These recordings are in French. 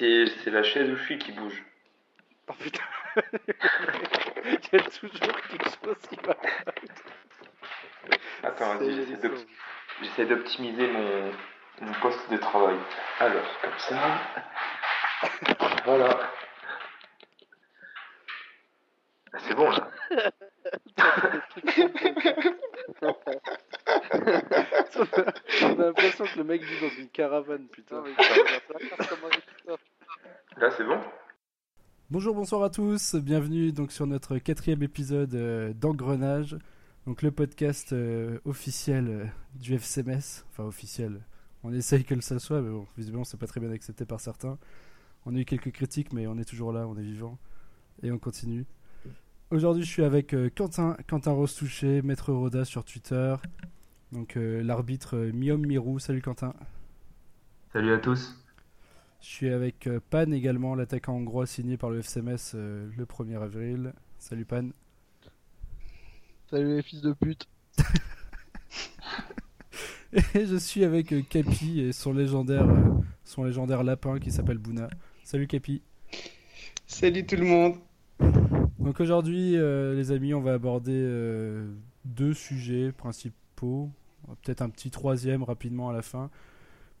Mais c'est la chaise où je suis qui bouge. Oh putain Il y a toujours quelque chose qui va. Attends, j'essaie d'optimiser mon, mon poste de travail. Alors, comme ça. voilà. Ah, c'est bon là. On a l'impression que le mec vit dans une caravane, putain. Là, c'est bon Bonjour, bonsoir à tous. Bienvenue donc sur notre quatrième épisode euh, d'Engrenage, donc le podcast euh, officiel euh, du FCMS. Enfin, officiel. On essaye que ça soit, mais bon, visiblement, c'est pas très bien accepté par certains. On a eu quelques critiques, mais on est toujours là, on est vivant. Et on continue. Aujourd'hui, je suis avec Quentin, Quentin Rostouché, Maître Roda sur Twitter. Donc, l'arbitre Miom Mirou. Salut Quentin. Salut à tous. Je suis avec euh, Pan également, l'attaquant hongrois signé par le FCMS euh, le 1er avril. Salut Pan. Salut les fils de pute. et je suis avec euh, Capi et son légendaire, son légendaire lapin qui s'appelle Bouna. Salut Capi. Salut tout le monde. Donc aujourd'hui, les amis, on va aborder deux sujets principaux. Peut-être un petit troisième rapidement à la fin.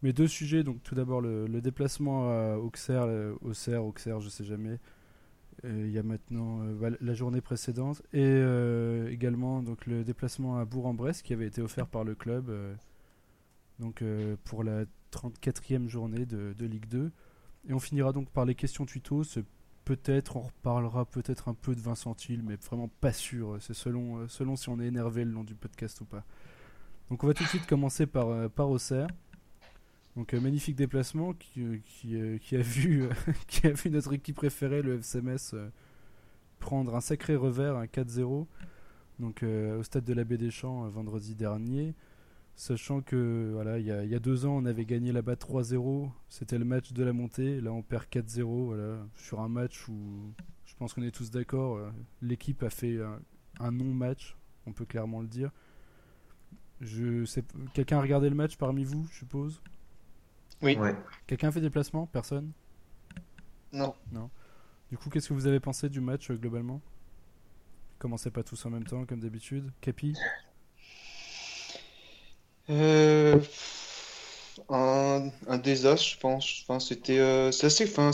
Mais deux sujets, donc tout d'abord le, déplacement à Auxerre, Auxerre, Auxerre, je sais jamais. Euh, il y a maintenant euh, la journée précédente et euh, également donc le déplacement à Bourg-en-Bresse qui avait été offert par le club donc pour la 34e journée de, de, Ligue 2 et on finira donc par les questions tuto peut-être on reparlera peut-être un peu de Vincent Hill mais vraiment pas sûr c'est selon selon si on est énervé le long du podcast ou pas donc on va tout de suite commencer par par Auxerre donc euh, magnifique déplacement qui, euh, euh, qui, a vu, qui a vu notre équipe préférée, le FCMS, prendre un sacré revers, un 4-0, donc au stade de la Baie des Champs vendredi dernier. Sachant que voilà, il y, a, y a deux ans, on avait gagné là-bas 3-0, c'était le match de la montée. Là, on perd 4-0 voilà, sur un match où je pense qu'on est tous d'accord. L'équipe a fait un, non-match, on peut clairement le dire. Je sais, quelqu'un a regardé le match parmi vous, je suppose? Oui. Quelqu'un a fait des placements? Personne? Non. Non. Du coup, qu'est-ce que vous avez pensé du match euh, globalement? Commencez pas tous en même temps, comme d'habitude. Capi? Euh, un, désastre, je pense. Enfin, c'était euh, assez. Enfin,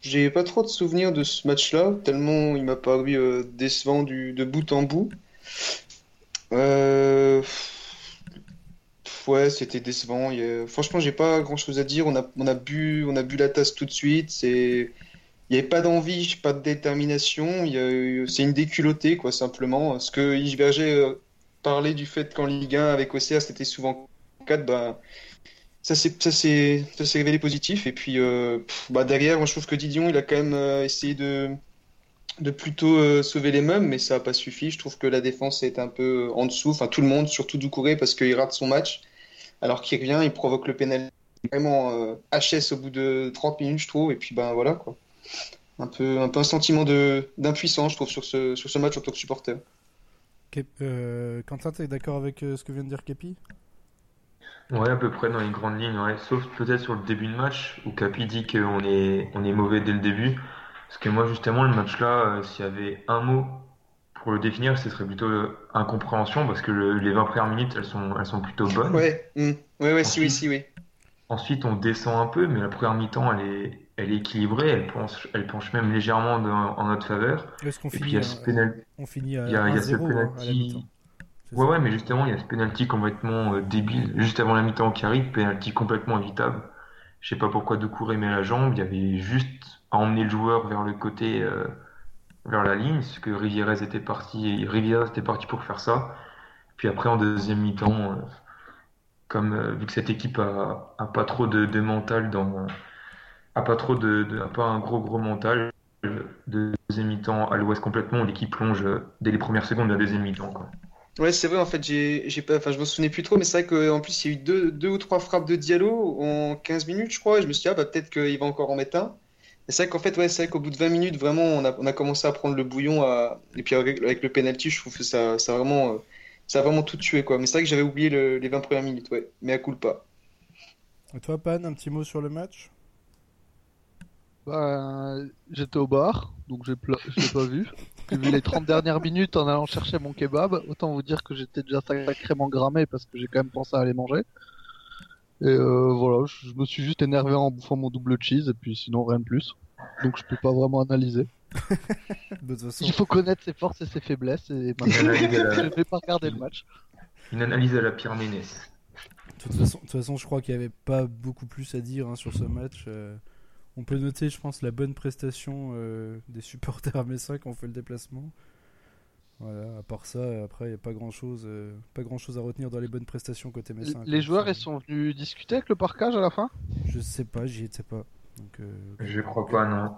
j'ai pas trop de souvenirs de ce match-là, tellement il m'a paru euh, décevant du, de bout en bout. Euh, ouais, c'était décevant. Franchement, j'ai pas grand chose à dire. On a, on a, bu, on a bu la tasse tout de suite. C'est... Il n'y avait pas d'envie, pas de détermination. C'est une déculottée, quoi, simplement. Ce que Yves Euh, parlait du fait qu'en Ligue 1, avec OCR, c'était souvent 4, bah, ça s'est révélé positif. Et puis, euh, bah, derrière, moi, je trouve que Didion, il a quand même euh, essayé de, de plutôt sauver les meubles, mais ça n'a pas suffi. Je trouve que la défense est un peu en dessous. Enfin, tout le monde, surtout Doucouré, parce qu'il rate son match alors qu'il revient, il provoque le pénal vraiment euh, HS au bout de 30 minutes, je trouve, et puis ben voilà quoi. Un peu, un peu un sentiment d'impuissance, je trouve, sur ce, sur ce match en tant que supporter. Euh, Quentin, tu es d'accord avec euh, ce que vient de dire Capi? Ouais, à peu près dans les grandes lignes, ouais. sauf peut-être sur le début de match où Capi dit qu'on est, on est mauvais dès le début. Parce que moi, justement, le match-là, s'il y avait un mot pour le définir, ce serait plutôt euh, incompréhension parce que les 20 premières minutes, elles sont, elles sont plutôt bonnes. Ouais, mmh. ouais, ouais, si, oui, si, oui. Ensuite, on descend un peu, mais la première mi-temps, elle est, elle est équilibrée, elle penche, elle penche même légèrement en notre faveur. Est-ce qu'on finit, on finit à, il y a, il y a ce hein, penalty. ouais, ouais, mais justement, il y a ce penalty complètement euh, débile juste avant la mi-temps qui arrive, penalty complètement évitable. Je sais pas pourquoi de courir met la jambe, il y avait juste à emmener le joueur vers le côté. Euh, vers la ligne, parce que Rivierez était parti, était parti pour faire ça. Puis après, en deuxième mi-temps, euh, comme euh, vu que cette équipe a, a pas trop de, de, mental dans, a pas trop de, de pas un gros gros mental, de deuxième mi-temps à l'ouest complètement, l'équipe plonge dès les premières secondes de la deuxième mi-temps. Quoi. Ouais, c'est vrai, en fait, j'ai, j'ai pas, enfin, je me souvenais plus trop, mais c'est vrai qu'en plus, il y a eu deux, deux ou trois frappes de Diallo en 15 minutes, je crois, et je me suis dit, ah, bah, peut-être qu'il va encore en mettre un. C'est vrai qu'en fait, ouais, c'est vrai qu'au bout de 20 minutes, vraiment, on a, on a commencé à prendre le bouillon. À... Et puis avec, le penalty, je trouve que ça, ça, a vraiment, euh, ça a vraiment tout tué. Quoi. Mais c'est vrai que j'avais oublié les 20 premières minutes, ouais. mais à coup pas. Et toi, Pan, un petit mot sur le match? Bah, j'étais au bar, donc j'ai pla- je l'ai pas vu. J'ai vu les 30 dernières minutes en allant chercher mon kebab. Autant vous dire que j'étais déjà sacrément grammé parce que j'ai quand même pensé à aller manger. Et euh, voilà, je je me suis juste énervé en bouffant mon double cheese et puis sinon rien de plus. Donc je peux pas vraiment analyser. De toute façon, Il faut connaître ses forces et ses faiblesses et je la, vais pas regarder le match. une analyse à la Pierre Ménès. de toute façon, de toute façon, je crois qu'il n'y avait pas beaucoup plus à dire hein, sur ce match. Euh, on peut noter, je pense, la bonne prestation euh, des supporters messins qui ont fait le déplacement. Voilà, à part ça, après, il n'y a pas grand chose, pas grand chose à retenir dans les bonnes prestations côté messin. Les joueurs, ils sont venus discuter avec le parcage à la fin? Je sais pas, j'y étais pas. Donc, euh, Je crois pas, non.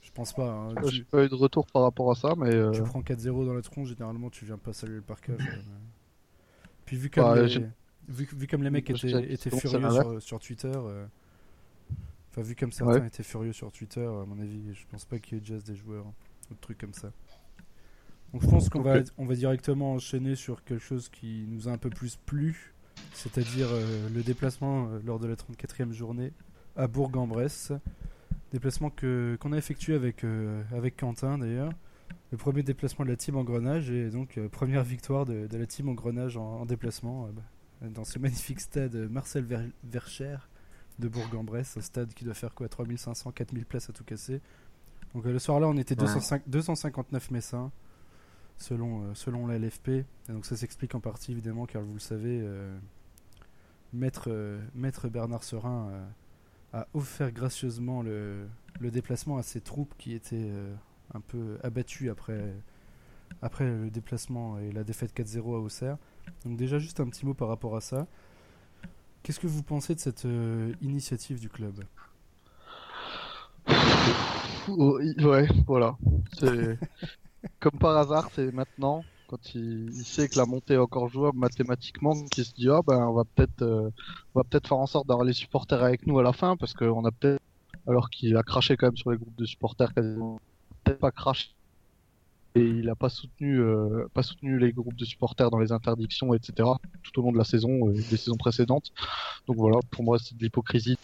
je pense pas. hein. Tu- J'ai pas eu de retour par rapport à ça, mais euh, Tu prends 4-0 dans la tronche, généralement tu viens pas saluer le parcage. euh, Puis vu comme, Bah, les... vu, vu comme les mecs étaient, furieux sur, sur Twitter, euh, enfin vu comme certains Ouais. étaient furieux sur Twitter, à mon avis, je pense pas qu'il y ait déjà des joueurs ou de trucs comme ça. Donc je pense qu'on va, on va directement enchaîner sur quelque chose qui nous a un peu plus plu, c'est-à-dire euh, le déplacement euh, lors de la 34e journée à Bourg-en-Bresse. Déplacement que qu'on a effectué avec, euh, avec Quentin d'ailleurs. Le premier déplacement de la team Engrenage et donc première victoire de, de la team en, en déplacement bah, dans ce magnifique stade Marcel Ver- Vercher de Bourg-en-Bresse, un stade qui doit faire quoi 3500, 4000 places à tout casser. Donc euh, le soir là on était Ouais. 205 259 messins selon, euh, selon la LFP. Et donc ça s'explique en partie évidemment car vous le savez, euh, Maître, euh, Maître Bernard Serin euh, a offert gracieusement le, le déplacement à ses troupes qui étaient un peu abattues après, après le déplacement et la défaite 4-0 à Auxerre. Donc déjà juste un petit mot par rapport à ça. Qu'est-ce que vous pensez de cette euh, initiative du club? Oh, ouais, voilà. Comme par hasard, c'est maintenant quand il, sait que la montée est encore jouable mathématiquement, qu'il se dit ah ben on va peut-être euh, peut-être faire en sorte d'avoir les supporters avec nous à la fin parce qu'on a peut-être alors qu'il a craché quand même sur les groupes de supporters quasiment peut-être pas craché et il a pas soutenu euh, pas soutenu les groupes de supporters dans les interdictions etc tout au long de la saison et des saisons précédentes. Donc voilà pour moi c'est de l'hypocrisie.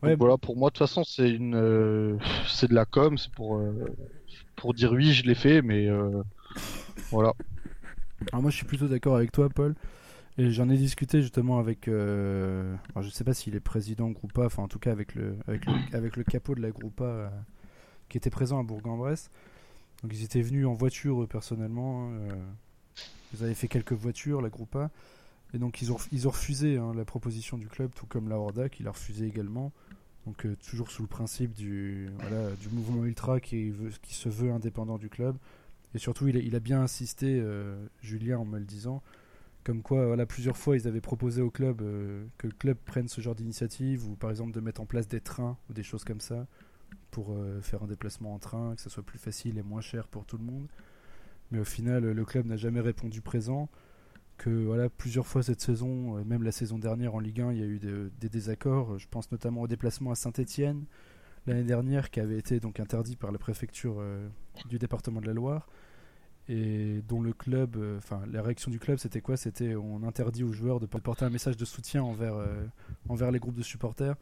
Ouais, voilà, pour moi, de toute façon, c'est une, euh, c'est de la com, c'est pour, euh, pour dire oui, je l'ai fait, mais euh, voilà. Alors moi je suis plutôt d'accord avec toi Paul. Et j'en ai discuté justement avec euh, alors, je sais pas s'il est président Groupa enfin en tout cas avec le avec le, avec le capot de la Groupa euh, qui était présent à Bourg-en-Bresse donc ils étaient venus en voiture personnellement hein, euh, ils avaient fait quelques voitures la Groupa et donc ils ont ils ont refusé hein, la proposition du club tout comme la Horda qui l'a refusé également. Donc euh, toujours sous le principe du voilà du mouvement ultra qui veut qui se veut indépendant du club. Et surtout, il a, il a bien insisté, euh, Julien, en me le disant, comme quoi, voilà, plusieurs fois, ils avaient proposé au club que le club prenne ce genre d'initiative, ou par exemple de mettre en place des trains ou des choses comme ça, pour euh, faire un déplacement en train, que ce soit plus facile et moins cher pour tout le monde. Mais au final, le club n'a jamais répondu présent. Que voilà, plusieurs fois cette saison, euh, même la saison dernière en Ligue 1, il y a eu de- des désaccords. Je pense notamment au déplacement à Saint-Étienne l'année dernière, qui avait été donc interdit par la préfecture euh, du département de la Loire et dont le club, enfin la réaction du club c'était quoi? C'était on interdit aux joueurs de porter un message de soutien envers, envers les groupes de supporters,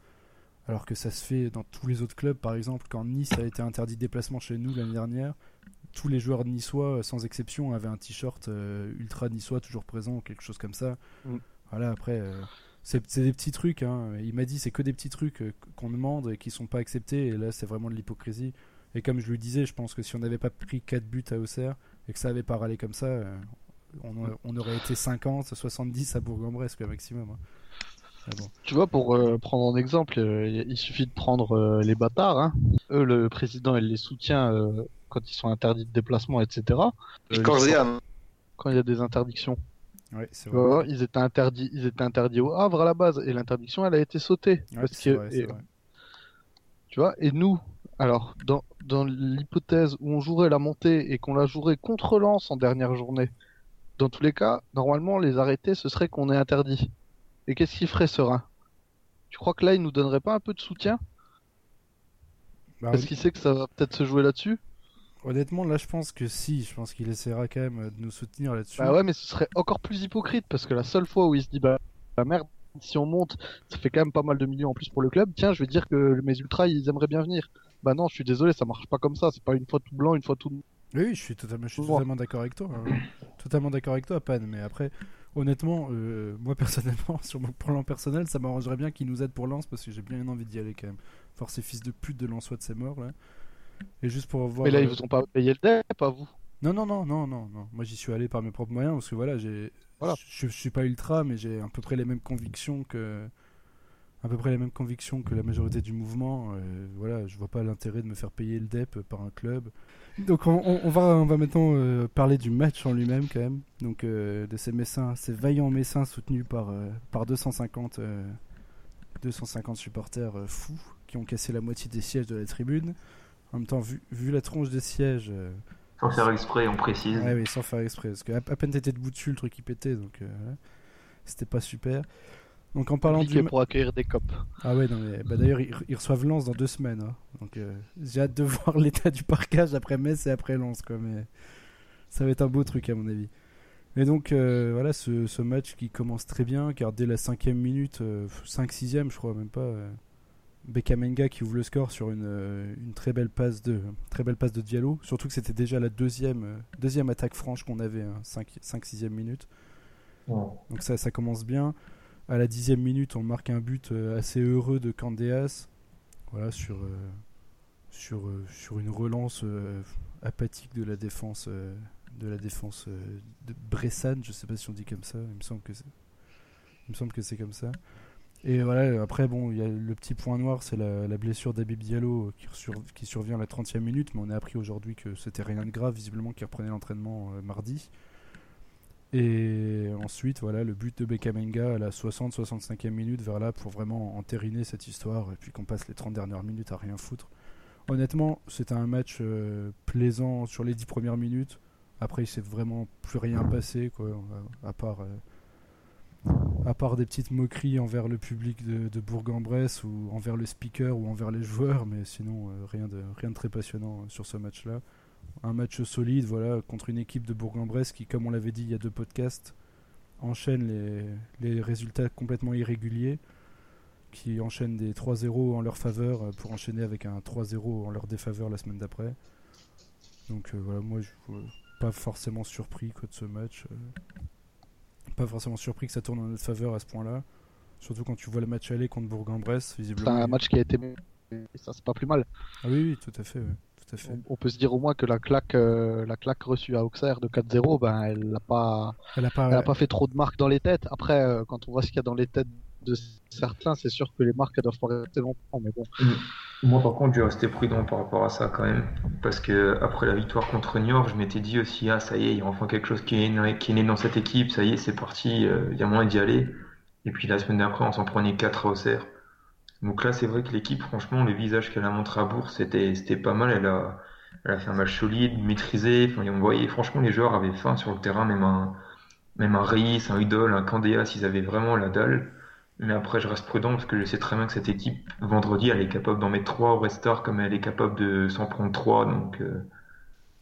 alors que ça se fait dans tous les autres clubs. Par exemple, quand Nice a été interdit de déplacement chez nous l'année dernière, tous les joueurs niçois, euh, sans exception, avaient un t-shirt euh, ultra niçois toujours présent, ou quelque chose comme ça. Mm. Voilà, après, euh, c'est des petits trucs. Hein. Il m'a dit c'est que des petits trucs euh, qu'on demande et qui sont pas acceptés, et là c'est vraiment de l'hypocrisie. Et comme je lui disais, je pense que si on n'avait pas pris 4 buts à Auxerre et que ça avait pas râlé comme ça, on, a- on aurait été 50, 70 à Bourg-en-Bresse, quoi, maximum. hein. Bon. Tu vois, pour euh, prendre un exemple, euh, il suffit de prendre euh, les bâtards. Hein. Eux, le président, il les soutient euh, quand ils sont interdits de déplacement, etc. Euh, et quand il y a des interdictions. Ouais, c'est Tu vrai. vois, ils étaient interdits, ils étaient interdits au Havre à la base, et l'interdiction, elle a été sautée. Ouais, parce c'est que, vrai, c'est et- vrai. Tu vois, et nous, alors, dans, dans l'hypothèse où on jouerait la montée et qu'on la jouerait contre Lens en dernière journée, dans tous les cas, normalement, les arrêtés, ce serait qu'on est interdit. Et qu'est-ce qu'il ferait Serein Tu crois que là, il nous donnerait pas un peu de soutien? Bah, Parce qu'il sait que ça va peut-être se jouer là-dessus? Honnêtement, là, je pense que si. Je pense qu'il essaiera quand même de nous soutenir là-dessus. Bah ouais, mais ce serait encore plus hypocrite parce que la seule fois où il se dit bah, bah merde, si on monte, ça fait quand même pas mal de millions en plus pour le club. Tiens, je vais dire que mes ultras ils aimeraient bien venir. Bah non, je suis désolé, ça marche pas comme ça. C'est pas une fois tout blanc, une fois tout. Oui, je suis totalement, je suis Ouais. totalement d'accord avec toi. hein. totalement d'accord avec toi, Pan. Mais après, honnêtement, euh, moi personnellement, sur mon plan personnel, ça m'arrangerait bien qu'ils nous aident pour Lens parce que j'ai bien envie d'y aller quand même. Voir ces fils de pute de Lensois de ces morts là. Et juste pour voir. Mais là, euh, ils vous ont pas payé le dep, pas vous? Non, non, non, non, non, non. Moi, j'y suis allé par mes propres moyens parce que voilà, j'ai. Voilà. Je, je suis pas ultra, mais j'ai à peu près les mêmes convictions que. À peu près les mêmes convictions que la majorité du mouvement. Euh, voilà, je vois pas l'intérêt de me faire payer le DEP par un club. Donc, on, on- on va, on va maintenant euh, parler du match en lui-même quand même. Donc, euh, de ces Messins, ces vaillants Messins soutenus par, euh, par 250, euh, 250 supporters fous qui ont cassé la moitié des sièges de la tribune. En même temps, vu, vu la tronche des sièges. Sans faire exprès, on précise. Ouais, oui, sans faire exprès. Parce que à, peine t'étais debout dessus, le truc il pétait, donc c'était pas super. Donc en parlant du. pour accueillir des copes. Ah ouais, non, mais bah, d'ailleurs ils, ils reçoivent Lens dans deux semaines. hein. Donc euh, j'ai hâte de voir l'état du parcage après Metz et après Lens, quoi. Mais ça va être un beau truc à mon avis. Et donc euh, voilà, ce, ce match qui commence très bien, car dès la cinquième minute, 5-6ème, je crois même pas. Euh, Bekamenga qui ouvre le score sur une, euh, une très belle passe de très belle passe de Diallo. Surtout que c'était déjà la deuxième euh, deuxième attaque franche qu'on avait, 5-6ème minute. Ouais. Donc ça, ça commence bien. À la dixième minute, on marque un but euh, assez heureux de Candéas. Voilà, sur, euh, euh, une relance apathique de la défense, de la défense Bressane. Je sais pas si on dit comme ça. Il me semble que c'est, comme ça. Et voilà, après, bon, il y a le petit point noir, c'est la, blessure d'Abib Diallo qui, sur- qui survient à la 30e minute, mais on a appris aujourd'hui que c'était rien de grave, visiblement, qui reprenait l'entraînement mardi. Et ensuite, voilà, le but de Bekamenga à la 60-65e minute vers là pour vraiment entériner cette histoire et puis qu'on passe les 30 dernières minutes à rien foutre. Honnêtement, c'était un match euh, plaisant sur les 10 premières minutes. Après, il s'est vraiment plus rien passé, quoi, à, part, euh, à part des petites moqueries envers le public de, Bourg-en-Bresse ou envers le speaker ou envers les joueurs, mais sinon, euh, rien, de, rien de très passionnant sur ce match-là un match solide voilà contre une équipe de Bourg-en-Bresse qui comme on l'avait dit il y a deux podcasts enchaîne les, les résultats complètement irréguliers qui enchaînent des 3-0 en leur faveur euh, pour enchaîner avec un 3-0 en leur défaveur la semaine d'après donc euh, voilà moi je suis pas forcément surpris quoi, de ce match euh. pas forcément surpris que ça tourne en notre faveur à ce point là surtout quand tu vois le match aller contre Bourg-en-Bresse C'est visiblement un match qui a été. Ça, c'est pas plus mal. ah oui, oui tout à fait ouais, tout à fait On, on peut se dire au moins que la claque, euh, la claque reçue à Auxerre de 4-0, ben, elle n'a pas, elle a pas, elle a pas fait trop de marques dans les têtes. Après, euh, quand on voit ce qu'il y a dans les têtes de certains, c'est sûr que les marques elles doivent pas rester longtemps. Mais bon, Moi, par contre, je vais rester prudent par rapport à ça quand même. Parce que après la victoire contre Niort, je m'étais dit aussi, ah, ça y est, il y a enfin quelque chose qui est né, qui est né dans cette équipe. Ça y est, c'est parti, euh, il y a moyen d'y aller. Et puis la semaine d'après, on s'en prenait 4 à Auxerre. Donc là, c'est vrai que l'équipe, franchement, le visage qu'elle a montré à Bourg, c'était, pas mal. Elle a, elle a fait un match solide, maîtrisé. Enfin, on voyait, franchement, les joueurs avaient faim sur le terrain, même un, même un Reis, un Udol, un Candéas, ils avaient vraiment la dalle. Mais après, je reste prudent parce que je sais très bien que cette équipe, vendredi, elle est capable d'en mettre 3 au Restart comme elle est capable de s'en prendre 3. Donc, euh,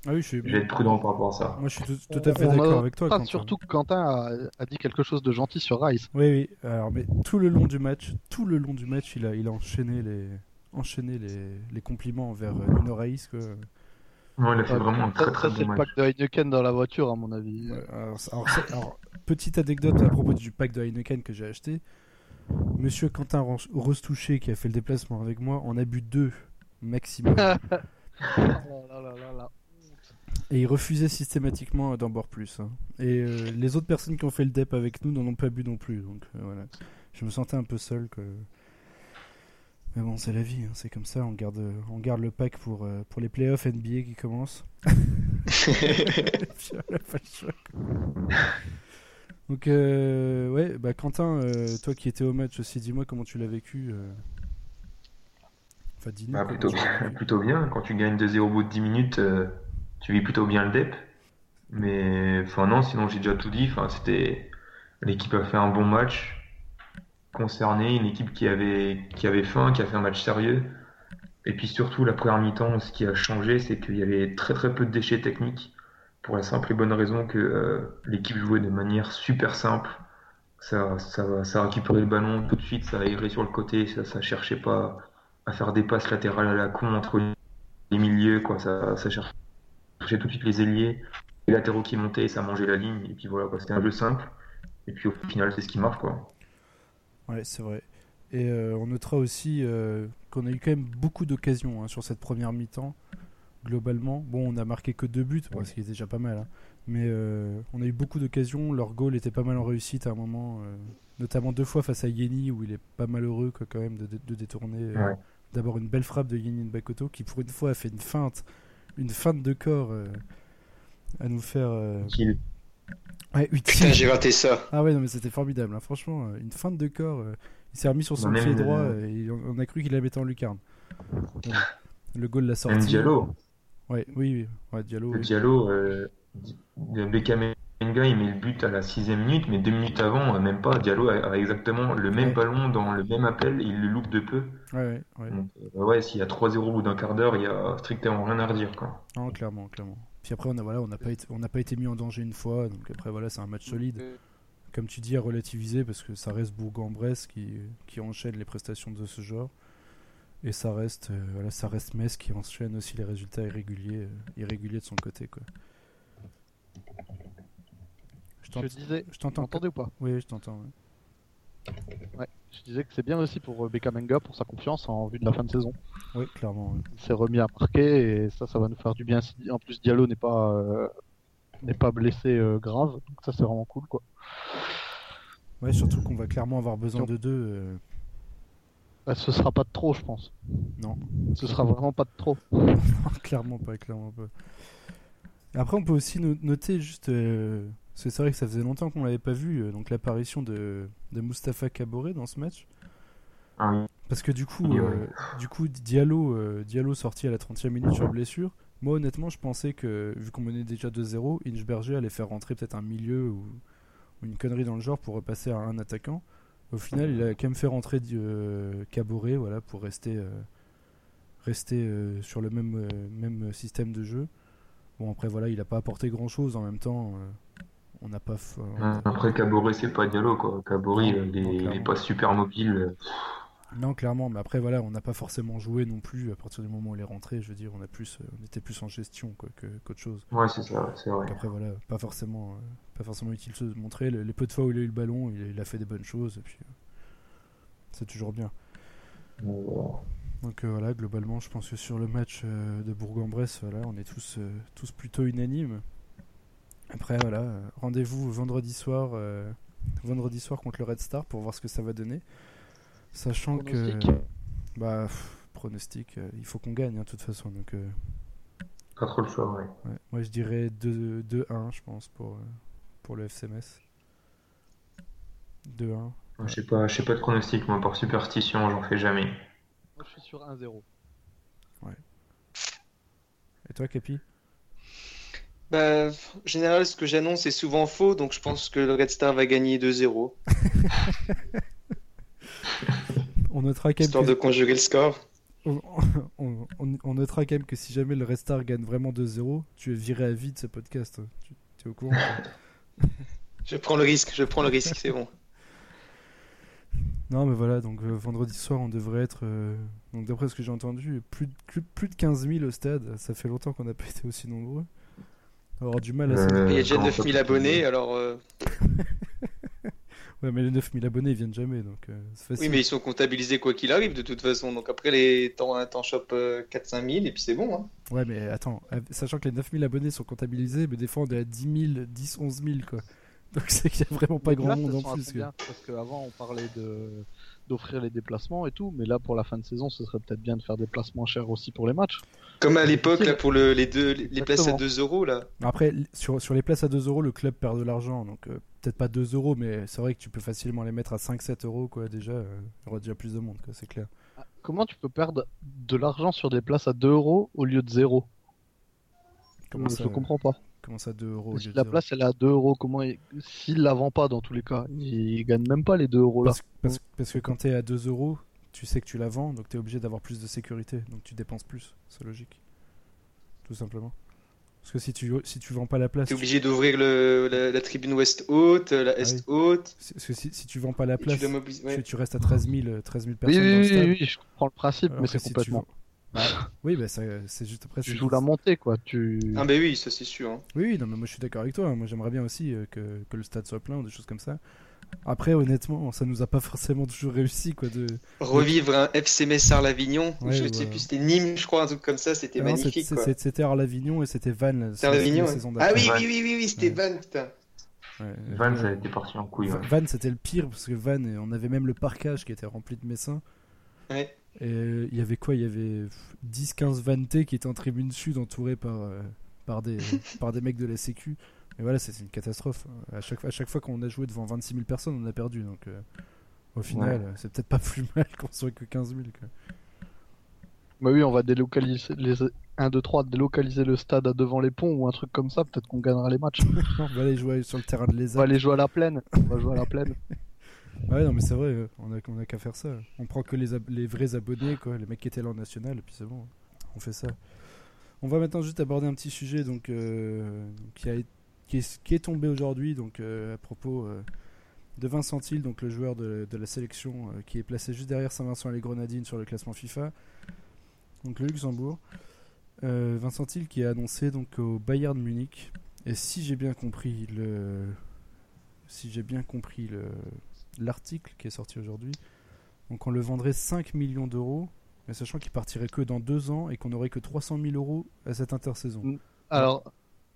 ah oui je suis je vais être prudent par rapport à ça. moi je suis tout, tout à fait d'accord avec toi Quentin. Surtout que Quentin a, a dit quelque chose de gentil sur Rice. Oui, oui. Alors, mais tout le long du match, tout le long du match, il a, il a enchaîné les, enchaîné les, les compliments envers euh. Quoi. Ouais, il a fait vraiment un très très c'est bon le match. pack de Heineken dans la voiture, à mon avis. Ouais, alors, petite anecdote à propos du pack de Heineken que j'ai acheté. Monsieur Quentin Rostouché, qui a fait le déplacement avec moi, en a bu deux maximum. Oh là là là là. Et il refusait systématiquement d'en boire plus. hein. Et euh, les autres personnes qui ont fait le DEP avec nous n'en ont pas bu non plus. Donc euh, voilà. Je me sentais un peu seul. quoi. Mais bon, c'est la vie, hein, c'est comme ça. On garde, on garde le pack pour, euh, pour les playoffs NBA qui commencent. Et puis, on a pas le choix, quoi. Donc, euh, ouais, bah Quentin, euh, toi qui étais au match aussi, dis-moi comment tu l'as vécu. euh. Enfin, dis-nous. Bah, comment plutôt, tu l'as bien, vécu. plutôt bien. Quand tu gagnes 2-0 au bout de 10 minutes, euh, tu vis plutôt bien le DEP. Mais enfin non, sinon j'ai déjà tout dit. C'était l'équipe a fait un bon match concerné, une équipe qui avait qui avait faim, qui a fait un match sérieux. Et puis surtout la première mi-temps, ce qui a changé, c'est qu'il y avait très très peu de déchets techniques pour la simple et bonne raison que euh, l'équipe jouait de manière super simple. Ça, ça, ça récupérait le ballon tout de suite, ça aérait sur le côté, ça, ça cherchait pas à faire des passes latérales à la con entre les milieux, quoi. Ça, ça cherchait tout de suite les ailiers, les latéraux qui montaient et ça mangeait la ligne. Et puis voilà. C'était un jeu simple. Et puis au final, c'est ce qui marche, quoi. Ouais, c'est vrai. Et euh, on notera aussi euh, qu'on a eu quand même beaucoup d'occasions hein, sur cette première mi-temps. Globalement, bon, on a marqué que deux buts, bon, Ouais. ce qui est déjà pas mal. hein. Mais euh, on a eu beaucoup d'occasions. Leur goal était pas mal en réussite à un moment, notamment deux fois face à Yeni où il est pas malheureux quoi, quand même de, détourner. Ouais. D'abord une belle frappe de Yeni Bakoto qui pour une fois a fait une feinte, une feinte de corps euh, à nous faire. euh, Qu'il- Ouais, utile. Putain, j'ai raté ça. Ah ouais, non, mais c'était formidable. hein. Franchement, euh, une feinte de corps. euh, il s'est remis sur son pied droit euh, et on, on a cru qu'il la mettait en lucarne. Le goal l'a sorti. Même Diallo. Ouais, oui, oui. Ouais, Diallo. Le oui. Diallo, euh, de Beckham Menga, il met le but à la sixième minute, mais deux minutes avant, euh, même pas, Diallo a, exactement le même Ouais. ballon dans le même appel, il le loupe de peu. Ouais, ouais. Donc, euh, ouais, s'il y a 3-0 au bout d'un quart d'heure, il y a strictement rien à redire, quoi. Non, clairement, clairement. Puis après, on a voilà, on n'a pas été, on n'a pas été mis en danger une fois. Donc après, voilà, c'est un match solide. Comme tu dis, à relativiser parce que ça reste Bourg-en-Bresse qui, qui enchaîne les prestations de ce genre. Et ça reste, euh, voilà, ça reste Metz qui enchaîne aussi les résultats irréguliers, euh, irréguliers de son côté, quoi. Je disais, je t'entends. ou pas? Oui, je t'entends. ouais. Ouais. Je disais que c'est bien aussi pour euh, Bekamenga pour sa confiance en vue de la fin de saison. Oui, clairement. ouais. Il s'est remis à marquer et ça, ça va nous faire du bien. Si en plus Diallo n'est pas euh, n'est pas blessé euh, grave, donc ça c'est vraiment cool quoi. Ouais, surtout qu'on va clairement avoir besoin Donc- de deux. euh, Bah, ce sera pas de trop, je pense. Non, Ce sera vraiment pas de trop. clairement pas, clairement pas. Après, on peut aussi no- noter juste, euh, parce que c'est vrai que ça faisait longtemps qu'on l'avait pas vu, euh, donc l'apparition de, de Mustapha Caboret dans ce match. Ah. Parce que du coup, Oui, euh, du coup Diallo, euh, Diallo sorti à la 30e minute sur blessure. Moi, honnêtement, je pensais que, vu qu'on menait déjà 2-0, Inchberger allait faire rentrer peut-être un milieu ou, ou une connerie dans le genre pour repasser à un attaquant. Au final, il a quand même fait rentrer euh, Caboret voilà, pour rester, rester sur le même, même système de jeu. Bon, après, voilà, il n'a pas apporté grand-chose en même temps. Euh, on n'a pas. Après, Caboret, c'est pas Diallo, quoi. Caboret, Non, euh, il est, non, il est clairement. pas super mobile. euh, Non, clairement, mais après, voilà, on n'a pas forcément joué non plus à partir du moment où il est rentré. Je veux dire, on, a plus, on était plus en gestion quoi, que- qu'autre chose. Ouais, c'est ça, c'est vrai. Donc après, voilà, pas forcément, pas forcément utile de se montrer. Le- les peu de fois où il a eu le ballon, il, a- il a fait des bonnes choses, et puis c'est toujours bien. Donc euh, voilà, globalement, je pense que sur le match euh, de Bourg-en-Bresse, voilà, on est tous, euh, tous plutôt unanimes. Après, voilà, euh, rendez-vous vendredi soir, euh, vendredi soir contre le Red Star pour voir ce que ça va donner. Sachant Pronostic que, bah, pff, pronostic, euh, il faut qu'on gagne, hein, de toute façon. Donc, euh, Pas trop le choix, ouais. ouais. moi, je dirais 2 2-1, je pense, pour, euh, pour le FCMS. 2-1. Je sais pas, je sais pas de pronostic, moi, par superstition, j'en fais jamais. Moi je suis sur 1-0. Et toi, Capi? Bah, en général, ce que j'annonce est souvent faux, donc je pense que le Red Star va gagner 2-0, On notera quand même histoire que- de conjurer le score. On, on- on- on notera quand même que si jamais le Restar gagne vraiment 2-0, tu es viré à vie de ce podcast. Tu es au courant. Je prends le risque, je prends le risque, c'est bon. Non, mais voilà, donc euh, vendredi soir, on devrait être. euh, donc d'après ce que j'ai entendu, plus de, plus, plus de 15 000 au stade. Ça fait longtemps qu'on n'a pas été aussi nombreux. On va avoir du mal à Euh, Il y a déjà comment 9000 ça, abonnés, alors euh, Ouais, mais les 9000 abonnés, ils viennent jamais, donc euh, c'est facile. oui, mais ils sont comptabilisés quoi qu'il arrive de toute façon. Donc après, les t'en t'en chopes 4-5 000 et puis c'est bon. Hein. Ouais, mais attends, euh, sachant que les 9000 abonnés sont comptabilisés, mais des fois on est à 10 000, 10, 11 000 quoi. Donc c'est qu'il y a vraiment pas grand places, monde en plus. combien Parce qu'avant on parlait de d'offrir les déplacements et tout, mais là pour la fin de saison, ce serait peut-être bien de faire des placements chers aussi pour les matchs. Comme à l'époque là pour le, les deux les places à Exactement. 2 euros là. Après, sur, sur les places à 2 euros, le club perd de l'argent. Donc, euh, peut-être pas 2 euros, mais c'est vrai que tu peux facilement les mettre à 5-7 euros, quoi. Déjà, euh, il y aura déjà plus de monde, quoi, c'est clair. Comment tu peux perdre de l'argent sur des places à 2 euros au lieu de 0 Comment Je ça, ne comprends pas. comment ça 2 euros au Si lieu de la zéro? place elle est à 2 euros, comment il... s'il la vend pas dans tous les cas, il gagne même pas les 2 euros là. parce, parce, parce que quand t'es à 2 euros, tu sais que tu la vends, donc t'es obligé d'avoir plus de sécurité. Donc tu dépenses plus, c'est logique. Tout simplement. Parce que si tu, si tu vends pas la place, T'es tu- obligé d'ouvrir le, la, la tribune ouest haute, la est oui. haute. si, parce que si, si tu vends pas la tu place, ouais. tu, tu restes à 13 000, euh, 13 000 Oui, personnes dans oui, le oui, stade. oui, je comprends le principe, Alors mais c'est si tu complètement. Oui, bah, ça- c'est juste après. Tu joues la montée, quoi. Tu... Ah, bah oui, ça c'est sûr. hein. Oui, oui, non, mais moi je suis d'accord avec toi. hein. Moi j'aimerais bien aussi euh, que, que le stade soit plein ou des choses comme ça. Après, honnêtement, ça nous a pas forcément toujours réussi quoi. De... Revivre un FC Metz Ouais, je ne sais plus, c'était Nîmes, je crois, un truc comme ça, c'était non, magnifique. C'était Arles-Avignon et c'était Vannes. la ouais. saison Ah d'après. oui, oui, oui, oui, oui, c'était Ouais. Van, putain. Ouais, Van, euh, ça a été parti en couille. Vannes, c'était le pire parce que Vannes, on avait même le parcage qui était rempli de Messins. Ouais. Et euh, il y avait quoi? Il y avait 10-15 vannetés qui étaient en tribune sud entourés par, euh, par, des, par des mecs de la Sécu. Et voilà, c'était une catastrophe. À chaque, à chaque fois qu'on a joué devant 26 000 personnes, on a perdu. Donc euh, au final, Ouais. c'est peut-être pas plus mal qu'on soit que 15 000. Quoi. Bah oui, on va délocaliser les 1, 2, 3, délocaliser le stade à devant les ponts ou un truc comme ça, peut-être qu'on gagnera les matchs. on va aller jouer sur le terrain de On va aller jouer à la plaine. On va jouer à la plaine. Ouais, non, mais c'est vrai, euh, on a, on a qu'à faire ça. On prend que les, les vrais abonnés, quoi, les mecs qui étaient là en national, et puis c'est bon, on fait ça. On va maintenant juste aborder un petit sujet donc, euh, qui, a, qui, est, est tombé aujourd'hui donc, euh, à propos euh, de Vincent Hill, donc le joueur de, la sélection euh, qui est placé juste derrière Saint-Vincent et les Grenadines sur le classement FIFA, donc le Luxembourg. Vincent Hill qui a annoncé donc au Bayern Munich, et si j'ai bien compris le, si j'ai bien compris le, l'article qui est sorti aujourd'hui. Donc on le vendrait 5 millions d'euros, mais sachant qu'il partirait que dans deux ans et qu'on aurait que 300 000 euros à cette intersaison. Alors,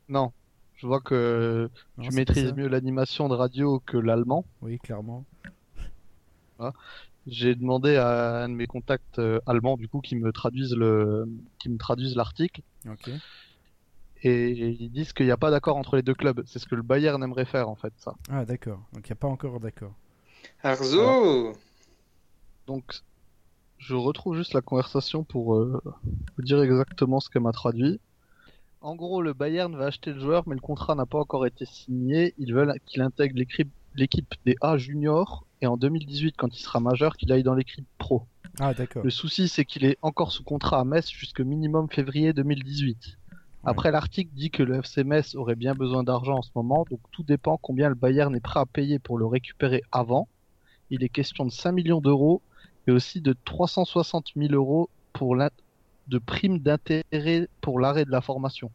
non. Je vois que Non, tu maîtrises mieux l'animation de radio que l'allemand. Oui, clairement. J'ai demandé à un de mes contacts euh, allemands, du coup, qui me traduisent le, qui me traduisent l'article. Ok. Et ils disent qu'il n'y a pas d'accord entre les deux clubs. C'est ce que le Bayern aimerait faire, en fait, ça. Ah d'accord. Donc il n'y a pas encore d'accord. Arzo Donc, je retrouve juste la conversation pour euh, vous dire exactement ce qu'elle m'a traduit. En gros, le Bayern va acheter le joueur, mais le contrat n'a pas encore été signé. Ils veulent qu'il intègre l'équipe des A juniors et en 2018, quand il sera majeur, qu'il aille dans l'équipe pro. Ah d'accord. Le souci, c'est qu'il est encore sous contrat à Metz jusqu'au minimum février 2018. Après, l'article dit que le FC Metz aurait bien besoin d'argent en ce moment, donc tout dépend combien le Bayern est prêt à payer pour le récupérer avant. Il est question de 5 millions d'euros et aussi de 360 000 euros pour de primes d'intérêt pour l'arrêt de la formation.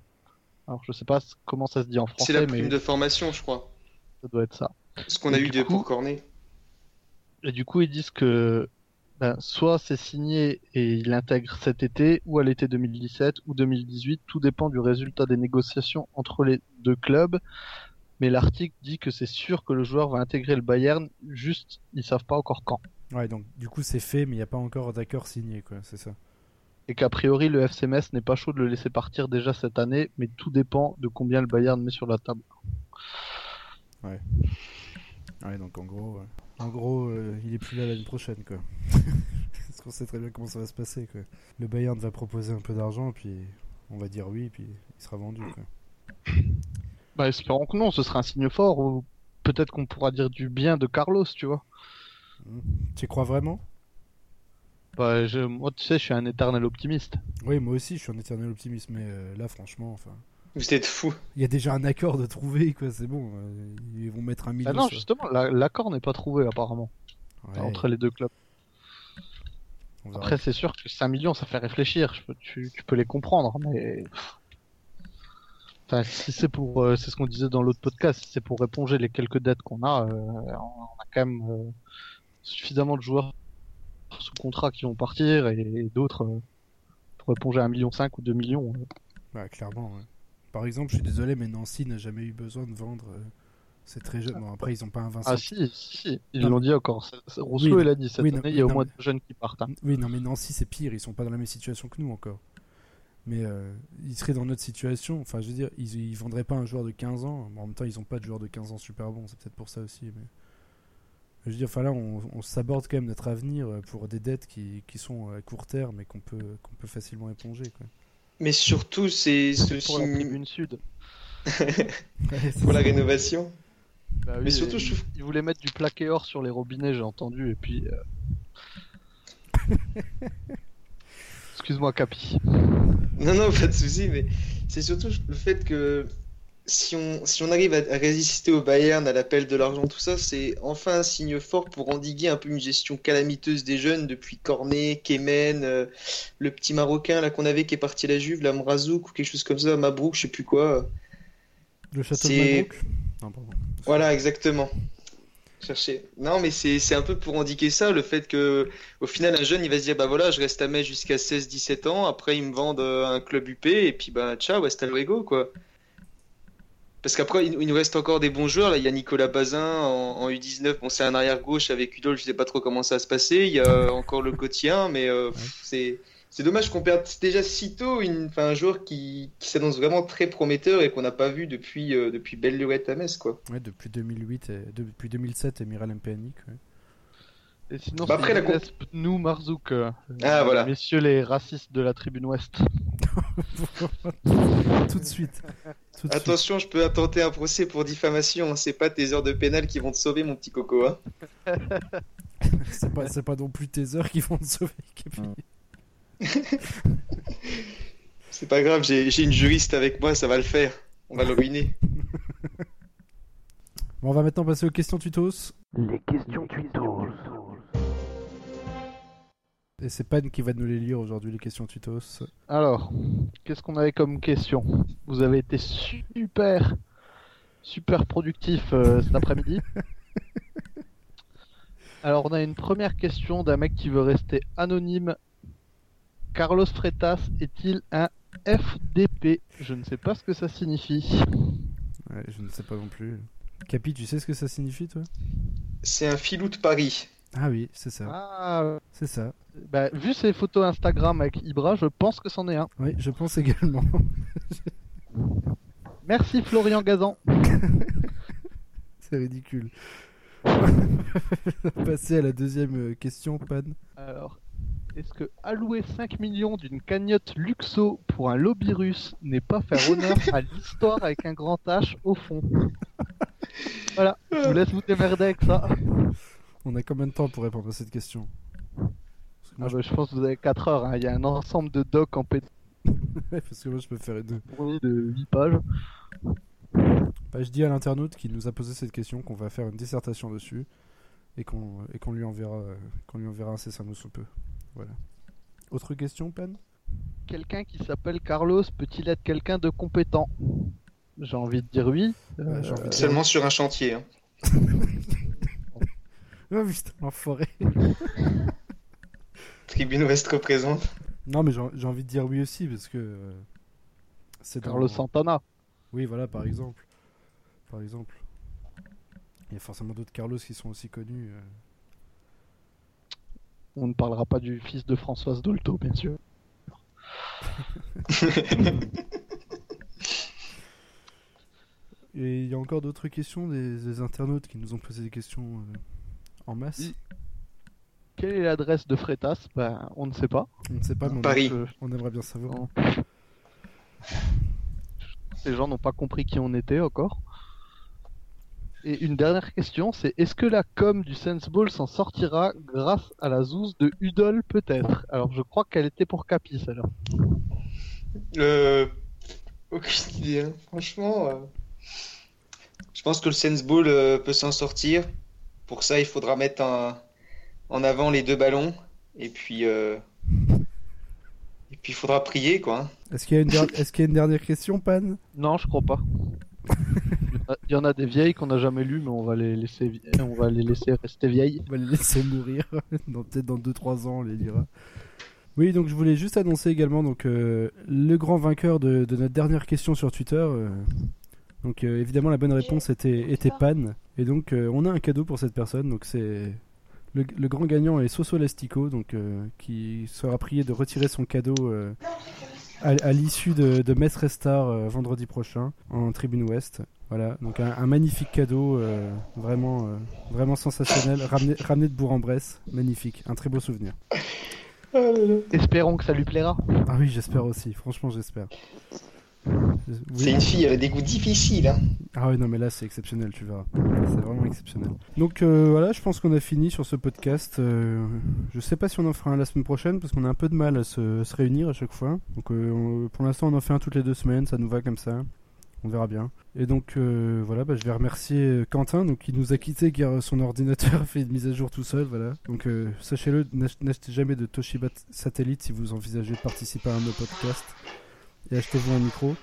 Alors, je sais pas comment ça se dit en C'est la français, prime mais de formation, je crois. ça doit être ça. Ce qu'on a Et eu du de coup- pour Cornet. Et du coup, ils disent que ben, soit c'est signé et il intègre cet été, ou à l'été 2017 ou 2018, tout dépend du résultat des négociations entre les deux clubs. Mais l'article dit que c'est sûr que le joueur va intégrer le Bayern, juste ils savent pas encore quand. Ouais, donc du coup c'est fait, mais il n'y a pas encore d'accord signé, quoi. C'est ça. Et qu'a priori le FCMS n'est pas chaud de le laisser partir déjà cette année, mais tout dépend de combien le Bayern met sur la table. Ouais, donc en gros, euh, en gros, euh, il est plus là l'année prochaine, quoi. Parce qu'on sait très bien comment ça va se passer, quoi. Le Bayern va proposer un peu d'argent, puis on va dire oui, puis il sera vendu, quoi. Bah espérons que non, ce sera un signe fort, ou peut-être qu'on pourra dire du bien de Carlos, tu vois. Tu y crois vraiment? Bah, je, moi, tu sais, je suis un éternel optimiste. Oui, moi aussi, je suis un éternel optimiste, mais euh, là, franchement, enfin, Vous êtes fous. il y a déjà un accord de trouver, quoi. C'est bon, euh, ils vont mettre un million. Ah non, sur- justement, la- l'accord n'est pas trouvé apparemment Ouais, entre les deux clubs. Après, c'est sûr que 5 millions, ça fait réfléchir. Je peux- tu, tu peux les comprendre, mais. Enfin, si c'est pour, euh, c'est ce qu'on disait dans l'autre podcast, si c'est pour éponger les quelques dettes qu'on a, euh, on a quand même euh, suffisamment de joueurs sous contrat qui vont partir et, et d'autres euh, pour éponger 1,5 million ou 2 millions. euh. Bah, clairement, ouais. Par exemple, je suis désolé, mais Nancy n'a jamais eu besoin de vendre. euh, C'est très jeune. Bon, après, ils ont pas un Vincent. Ah si, si, ils l'ont dit encore. Rousseau, Oui, il a dit cette oui, non, année, il y a au moins mais- deux jeunes qui partent. hein. Oui, non, mais Nancy, c'est pire. Ils sont pas dans la même situation que nous encore. Mais euh, ils seraient dans notre situation. Enfin, je veux dire, ils, ils vendraient pas un joueur de 15 ans. Bon, en même temps, ils ont pas de joueur de 15 ans super bon. C'est peut-être pour ça aussi. Mais je veux dire, enfin là, on, on s'aborde quand même notre avenir euh, pour des dettes qui, qui sont à court terme et qu'on peut, qu'on peut facilement éponger. Quoi. Mais surtout, c'est ce Pour la tribune sud. Ouais, pour la rénovation. Bah Mais surtout, je ils- trouve- Ils voulaient mettre du plaqué or sur les robinets, j'ai entendu, et puis. euh, Excuse-moi, Capi. Non, non, pas de souci, mais c'est surtout le fait que si on, si on arrive à, à résister au Bayern, à l'appel de l'argent, tout ça, c'est enfin un signe fort pour endiguer un peu une gestion calamiteuse des jeunes depuis Cornet, Kemen, euh, le petit Marocain là qu'on avait qui est parti à la Juve, la Mrazouk ou quelque chose comme ça, Mabrouk, je sais plus quoi. Le château de Non, pardon. Voilà, exactement. Chercher. Non, mais c'est c'est un peu pour indiquer ça, le fait que au final, un jeune, il va se dire, bah voilà, je reste à Metz jusqu'à 16-17 ans, après ils me vendent euh, un club UP, et puis bah ciao, hasta luego, quoi. Parce qu'après, il, il nous reste encore des bons joueurs, là, il y a Nicolas Bazin en, en U19, bon, c'est un arrière-gauche avec Udol, je sais pas trop comment ça va se passer, il y a encore le Gauthier, mais euh, c'est... C'est dommage qu'on perde déjà si tôt une, enfin, un joueur qui, qui s'annonce vraiment très prometteur et qu'on n'a pas vu depuis, euh, depuis belle lurette à Metz, quoi. Ouais, depuis 2008 et depuis 2007 et Miralem Pjanic. ouais. Et sinon, Bah, après, c'est la nous Marzouk. euh, Ah, euh, voilà. Messieurs les racistes de la tribune ouest. Tout de suite. Tout de suite. Attention, je peux intenter un procès pour diffamation. hein. C'est pas tes heures de pénal qui vont te sauver, mon petit coco. Hein. C'est pas, c'est pas non plus tes heures qui vont te sauver. C'est pas grave, j'ai j'ai une juriste avec moi, ça va le faire. On va le ruiner. Bon, on va maintenant passer aux questions tutos. Les questions tutos. Et c'est Pan qui va nous les lire aujourd'hui, les questions tutos. Alors, qu'est-ce qu'on avait comme question? Vous avez été super, super productif euh, cet après-midi. Alors, on a une première question d'un mec qui veut rester anonyme. Carlos Freitas est-il un FDP Je ne sais pas ce que ça signifie. Ouais, je ne sais pas non plus. Capi, tu sais ce que ça signifie, toi? C'est un filou de Paris. Ah oui, c'est ça. Ah, C'est ça. bah, vu ses photos Instagram avec Ibra, je pense que c'en est un. Oui, je pense également. Merci Florian Gazan. c'est ridicule. Passer à la deuxième euh, question, Pan. Alors, est-ce que allouer 5 millions d'une cagnotte Luxo pour un lobby russe n'est pas faire honneur à l'histoire avec un grand H au fond? Voilà, je vous laisse vous démerder avec ça. On a combien de temps pour répondre à cette question Parce que moi, Ah bah, je pense que vous avez 4 heures, hein. il y a un ensemble de docs en PDF. Parce que moi, je peux faire une... de 8 pages. Bah, je dis à l'internaute qui nous a posé cette question qu'on va faire une dissertation dessus et qu'on et qu'on lui enverra euh, qu'on lui enverra incessamment sous peu. Voilà. Autre question, Pan Quelqu'un qui s'appelle Carlos peut-il être quelqu'un de compétent? J'ai envie de dire oui. Euh, envie de dire- Seulement sur un chantier. hein. Oh putain, l'enfoiré Tribune Ouest représente. Non, mais j'ai envie de dire oui aussi parce que euh, c'est dans- Carlos Santana. Oui, voilà, par exemple. Par exemple. Il y a forcément d'autres Carlos qui sont aussi connus. euh. On ne parlera pas du fils de Françoise Dolto, bien sûr. Et il y a encore d'autres questions des, des internautes qui nous ont posé des questions euh, en masse. Quelle est l'adresse de Freitas? Ben, on ne sait pas. On ne sait pas, mais on, Paris. On aimerait bien savoir. Non. Les gens n'ont pas compris qui on était encore. Et une dernière question, c'est est-ce que la com du Sense Ball s'en sortira grâce à la zouze de Udol peut-être? Alors je crois qu'elle était pour Capi celle-là. Euh, aucune idée, hein. franchement. euh, Je pense que le Sense Ball euh, peut s'en sortir. Pour ça, il faudra mettre un- en avant les deux ballons. Et puis, euh, et puis il faudra prier, quoi. hein. Est-ce qu'il y, a une der- est-ce qu'il y a une dernière question, Pan? Non, je crois pas. Il y en a- des vieilles qu'on n'a jamais lues, mais on va les laisser, on va les laisser rester vieilles. On va les laisser mourir. dans, Peut-être dans 2-3 ans, on les lira. Oui, donc je voulais juste annoncer également donc, euh, le grand vainqueur de, de notre dernière question sur Twitter. euh, donc euh, évidemment, la bonne réponse était, était Pan. Et donc euh, on a un cadeau pour cette personne. Donc c'est le, le grand gagnant est Soso Lastico, donc, euh, qui sera prié de retirer son cadeau euh, à, à l'issue de, de Metz Restart euh, vendredi prochain en tribune ouest. Voilà, donc un, un magnifique cadeau, euh, vraiment, euh, vraiment sensationnel, ramené, ramené de Bourg-en-Bresse, magnifique, un très beau souvenir. Espérons que ça lui plaira. Ah oui, j'espère aussi, franchement j'espère. C'est une fille, elle a des goûts difficiles. Hein. Ah oui, non mais là c'est exceptionnel, tu verras. C'est vraiment exceptionnel. Donc euh, voilà, je pense qu'on a fini sur ce podcast. Euh, je sais pas si on en fera un la semaine prochaine parce qu'on a un peu de mal à se, se réunir à chaque fois. Donc euh, on- pour l'instant on en fait un toutes les deux semaines, ça nous va comme ça. on verra bien. Et donc voilà, bah, je vais remercier Quentin, donc qui nous a quitté car son ordinateur a fait une mise à jour tout seul, voilà. Donc sachez-le, n'ach- n'achetez jamais de Toshiba satellite si vous envisagez de participer à un de nos podcasts. Et achetez-vous un micro.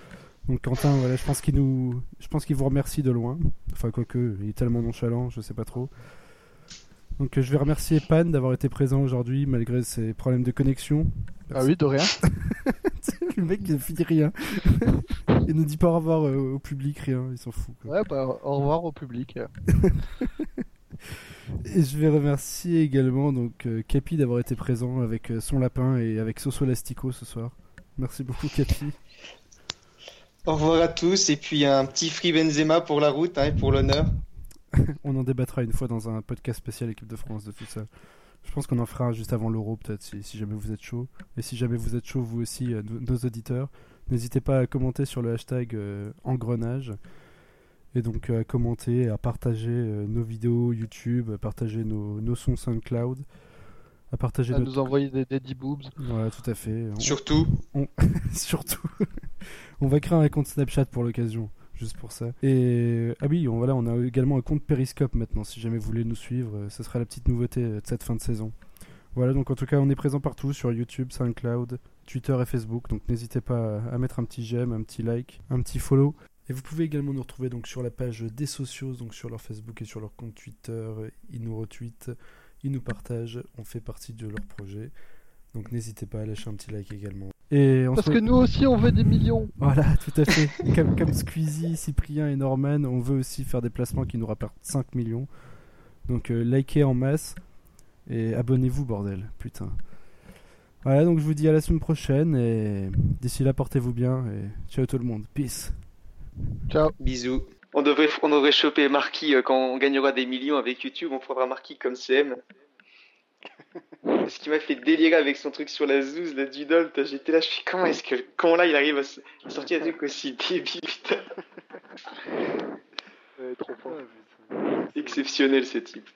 Donc Quentin, voilà, je pense qu'il nous, je pense qu'il vous remercie de loin. Enfin quoique, il est tellement nonchalant, je sais pas trop. Donc je vais remercier Pan d'avoir été présent aujourd'hui malgré ses problèmes de connexion. Ah oui, de rien. le mec il finit rien. il nous dit pas au revoir euh, au public, rien, il s'en fout. quoi. Ouais, bah, au revoir au public. Et je vais remercier également donc euh, Capi d'avoir été présent avec euh, son lapin et avec Soso Lastico ce soir. Merci beaucoup Capi. Au revoir à tous, et puis un petit free Benzema pour la route hein, et pour l'honneur. On en débattra une fois dans un podcast spécial équipe de France de tout ça. Je pense qu'on en fera juste avant l'Euro peut-être si, si jamais vous êtes chaud. Et si jamais vous êtes chaud vous aussi, euh, nos, auditeurs, n'hésitez pas à commenter sur le hashtag euh, engrenage. Et donc euh, à commenter, à partager euh, nos vidéos YouTube, à partager nos, nos sons SoundCloud, à partager À notre... nous envoyer des daddy boobs. Voilà, tout à fait. On- Surtout, Surtout, on va créer un compte Snapchat pour l'occasion, juste pour ça. Et ah oui, on, voilà, on a également un compte Periscope maintenant. Si jamais vous voulez nous suivre, euh, ce sera la petite nouveauté euh, de cette fin de saison. Voilà, donc en tout cas, on est présent partout sur YouTube, SoundCloud, Twitter et Facebook. Donc n'hésitez pas à- à mettre un petit j'aime, un petit like, un petit follow. Et vous pouvez également nous retrouver donc sur la page des socios, donc sur leur Facebook et sur leur compte Twitter. Ils nous retweetent, ils nous partagent, on fait partie de leur projet. Donc n'hésitez pas à lâcher un petit like également. Et on Parce se- que nous aussi, on veut des millions. voilà, tout à fait. comme, comme Squeezie, Cyprien et Norman, on veut aussi faire des placements qui nous rapportent 5 millions. Donc euh, likez en masse et abonnez-vous, bordel. Putain. Voilà, donc je vous dis à la semaine prochaine et d'ici là, portez-vous bien et ciao tout le monde. Peace. Ciao. bisous. On devrait, on devrait choper Marquis euh, quand on gagnera des millions avec YouTube, on prendra Marquis comme CM. Ce qui m'a fait délirer avec son truc sur la zouze, la Dudol, j'étais là, je suis comment est-ce que le con là il arrive à, s- à sortir un truc aussi débile, putain. Ouais, trop fort. Exceptionnel ce type.